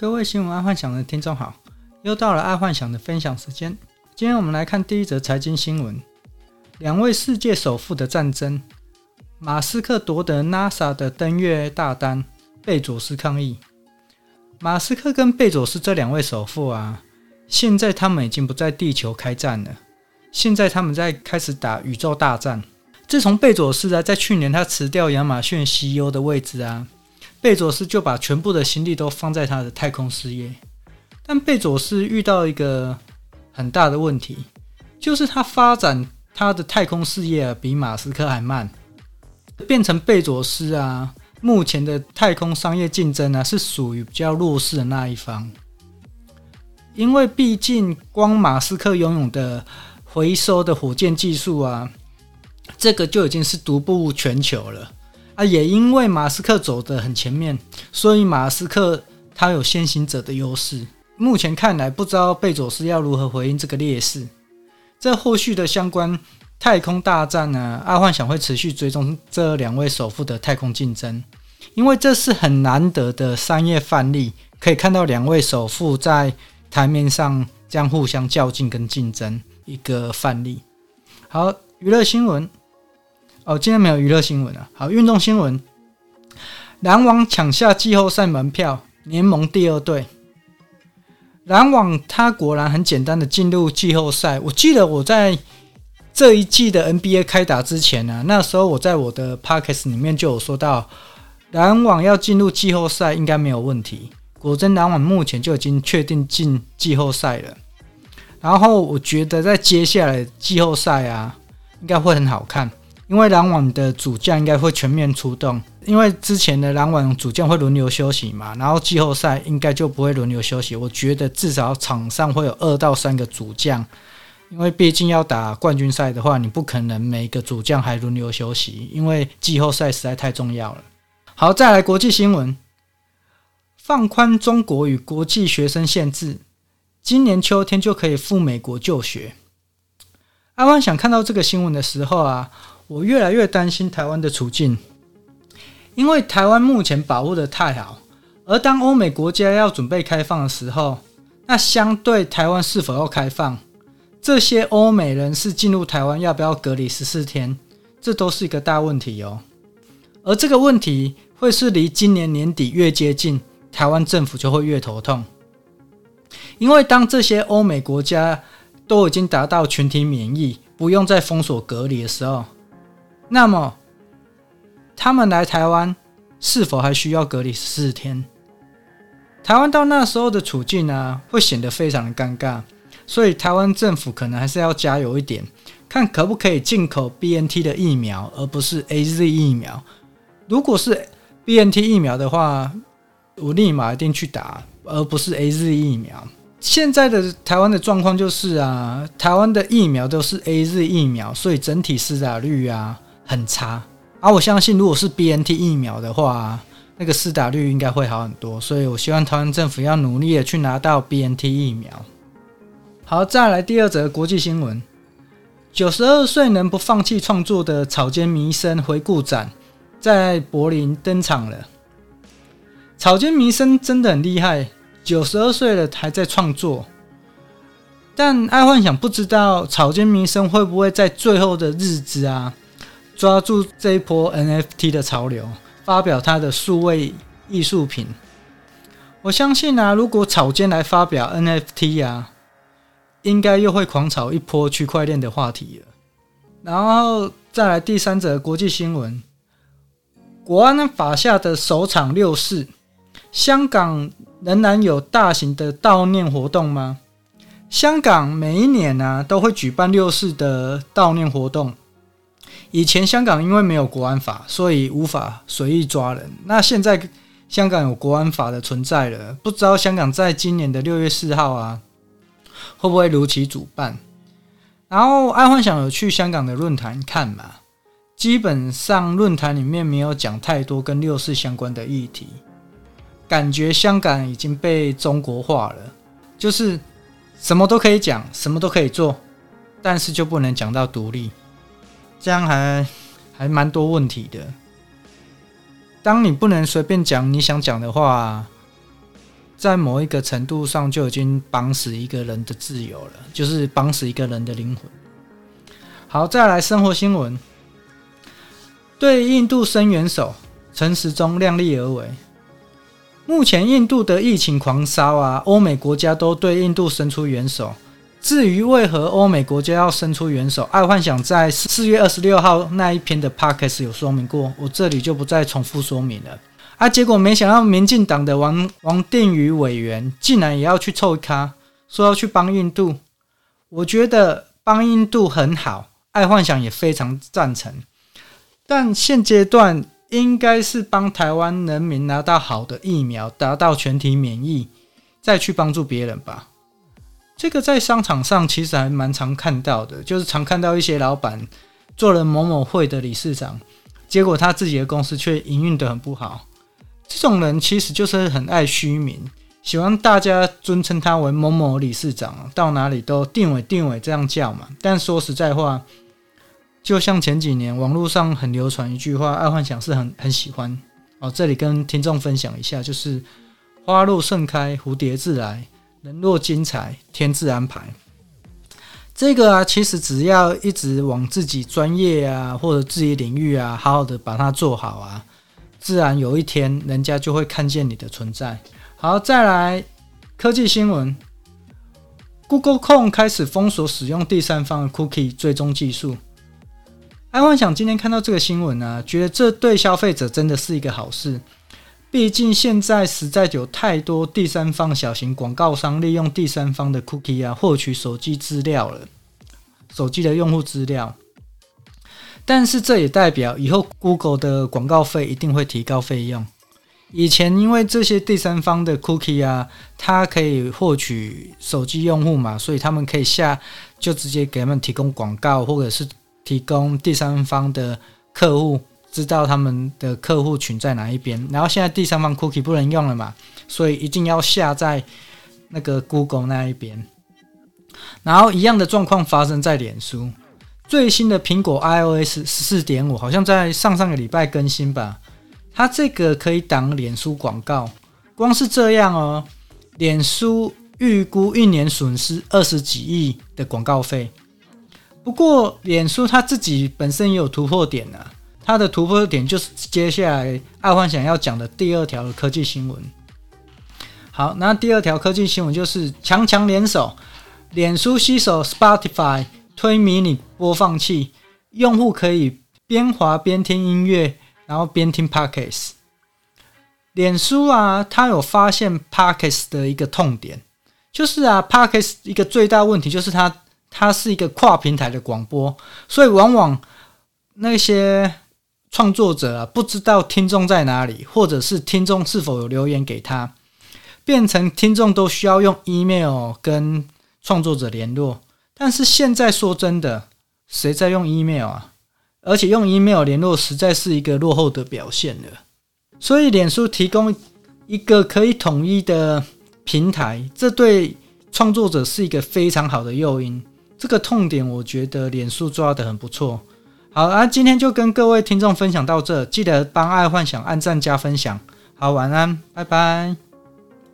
各位新闻爱幻想的听众好，又到了爱幻想的分享时间。今天我们来看第一则财经新闻：两位世界首富的战争。马斯克夺得 NASA 的登月大单，贝佐斯抗议。马斯克跟贝佐斯这两位首富啊，现在他们已经不在地球开战了，现在他们在开始打宇宙大战。自从贝佐斯啊，在去年他辞掉亚马逊 CEO 的位置啊。贝佐斯就把全部的心力都放在他的太空事业，但贝佐斯遇到一个很大的问题，就是他发展他的太空事业啊，比马斯克还慢，变成贝佐斯啊，目前的太空商业竞争呢，是属于比较弱势的那一方，因为毕竟光马斯克拥有的回收的火箭技术啊，这个就已经是独步全球了。啊，也因为马斯克走得很前面，所以马斯克他有先行者的优势。目前看来，不知道贝佐斯要如何回应这个劣势。这后续的相关太空大战呢？阿幻想会持续追踪这两位首富的太空竞争，因为这是很难得的商业范例，可以看到两位首富在台面上将互相较劲跟竞争一个范例。好，娱乐新闻。哦，今天没有娱乐新闻啊。好，运动新闻，篮网抢下季后赛门票，联盟第二队。篮网他果然很简单的进入季后赛。我记得我在这一季的 NBA 开打之前呢、那时候我在我的 Podcast 里面就有说到，篮网要进入季后赛应该没有问题。果真，篮网目前就已经确定进季后赛了。然后我觉得在接下来季后赛啊，应该会很好看。因为篮网的主将应该会全面出动，因为之前的篮网主将会轮流休息嘛，然后季后赛应该就不会轮流休息。我觉得至少场上会有二到三个主将，因为毕竟要打冠军赛的话，你不可能每个主将还轮流休息，因为季后赛实在太重要了。好，再来国际新闻，放宽中国与国际学生限制，今年秋天就可以赴美国就学。爱幻想看到这个新闻的时候啊。我越来越担心台湾的处境，因为台湾目前保护得太好，而当欧美国家要准备开放的时候，那相对台湾是否要开放，这些欧美人士进入台湾要不要隔离十四天，这都是一个大问题哦。而这个问题会是离今年年底越接近，台湾政府就会越头痛，因为当这些欧美国家都已经达到群体免疫，不用再封锁隔离的时候。那么，他们来台湾是否还需要隔离十四天？台湾到那时候的处境呢、会显得非常的尴尬。所以，台湾政府可能还是要加油一点，看可不可以进口 BNT 的疫苗，而不是 AZ 疫苗。如果是 BNT 疫苗的话，我立马一定去打，而不是 AZ 疫苗。现在的台湾的状况就是啊，台湾的疫苗都是 AZ 疫苗，所以整体施打率啊。很差，而、啊、我相信，如果是 BNT 疫苗的话，那个施打率应该会好很多。所以我希望台湾政府要努力的去拿到 BNT 疫苗。好，再来第二则国际新闻：九十二岁能不放弃创作的草间弥生回顾展在柏林登场了。草间弥生真的很厉害，九十二岁了还在创作。但爱幻想不知道草间弥生会不会在最后的日子啊。抓住这一波 NFT 的潮流，发表他的数位艺术品。我相信啊，如果草间来发表 NFT 啊，应该又会狂炒一波区块链的话题了。然后再来第三则国际新闻：国安法下的首场六四，香港仍然有大型的悼念活动吗？香港每一年啊都会举办六四的悼念活动。以前香港因为没有国安法，所以无法随意抓人。那现在香港有国安法的存在了，不知道香港在今年的六月四号啊，会不会如期主办？然后爱幻想有去香港的论坛看嘛，基本上论坛里面没有讲太多跟六四相关的议题，感觉香港已经被中国化了，就是什么都可以讲，什么都可以做，但是就不能讲到独立。这样还还蛮多问题的。当你不能随便讲你想讲的话，在某一个程度上就已经绑死一个人的自由了，就是绑死一个人的灵魂。好，再来生活新闻，对印度伸援手，陈时中量力而为。目前印度的疫情狂烧啊，欧美国家都对印度伸出援手。至于为何欧美国家要伸出援手，爱幻想在四月二十六号那一篇的 podcast 有说明过，我这里就不再重复说明了。啊，结果没想到民进党的王王定宇委员竟然也要去凑咖，说要去帮印度。我觉得帮印度很好，爱幻想也非常赞成，但现阶段。应该是帮台湾人民拿到好的疫苗，达到全体免疫，再去帮助别人吧。这个在商场上其实还蛮常看到的，就是常看到一些老板做了某某会的理事长，结果他自己的公司却营运得很不好。这种人其实就是很爱虚名，喜欢大家尊称他为某某理事长，到哪里都定位定位这样叫嘛。但说实在话。就像前几年网络上很流传一句话，爱幻想是很很喜欢哦。这里跟听众分享一下，就是“花若盛开，蝴蝶自来；人若精彩，天自安排。”这个啊，其实只要一直往自己专业啊或者自己领域啊，好好的把它做好啊，自然有一天人家就会看见你的存在。好，再来科技新闻，Google 控开始封锁使用第三方的 Cookie 追踪技术。爱幻想今天看到这个新闻啊，觉得这对消费者真的是一个好事。毕竟现在实在有太多第三方小型广告商利用第三方的 cookie 啊，获取手机资料了，手机的用户资料。但是这也代表以后 Google 的广告费一定会提高费用。以前因为这些第三方的 cookie 啊，它可以获取手机用户嘛，所以他们可以下就直接给他们提供广告，或者是。提供第三方的客户知道他们的客户群在哪一边，然后现在第三方 cookie 不能用了嘛，所以一定要下在那个 Google 那一边。然后一样的状况发生在脸书，最新的苹果 iOS 十四点五好像在上上个礼拜更新吧，它这个可以挡脸书广告，光是这样哦，脸书预估一年损失二十几亿的广告费。不过，脸书它自己本身也有突破点啊，它的突破点就是接下来爱幻想要讲的第二条科技新闻。好，那第二条科技新闻就是强强联手，脸书携手 Spotify 推迷你播放器，用户可以边滑边听音乐，然后边听 Podcast。脸书啊，它有发现 Podcast 的一个痛点，就是啊，Podcast 一个最大问题就是它。它是一个跨平台的广播，所以往往那些创作者啊，不知道听众在哪里，或者是听众是否有留言给他，变成听众都需要用 email 跟创作者联络。但是现在说真的，谁在用 email 啊？而且用 email 联络实在是一个落后的表现了。所以脸书提供一个可以统一的平台，这对创作者是一个非常好的诱因。这个痛点，我觉得脸书抓得很不错。好啊，今天就跟各位听众分享到这，记得帮爱幻想按赞加分享。好，晚安，拜拜。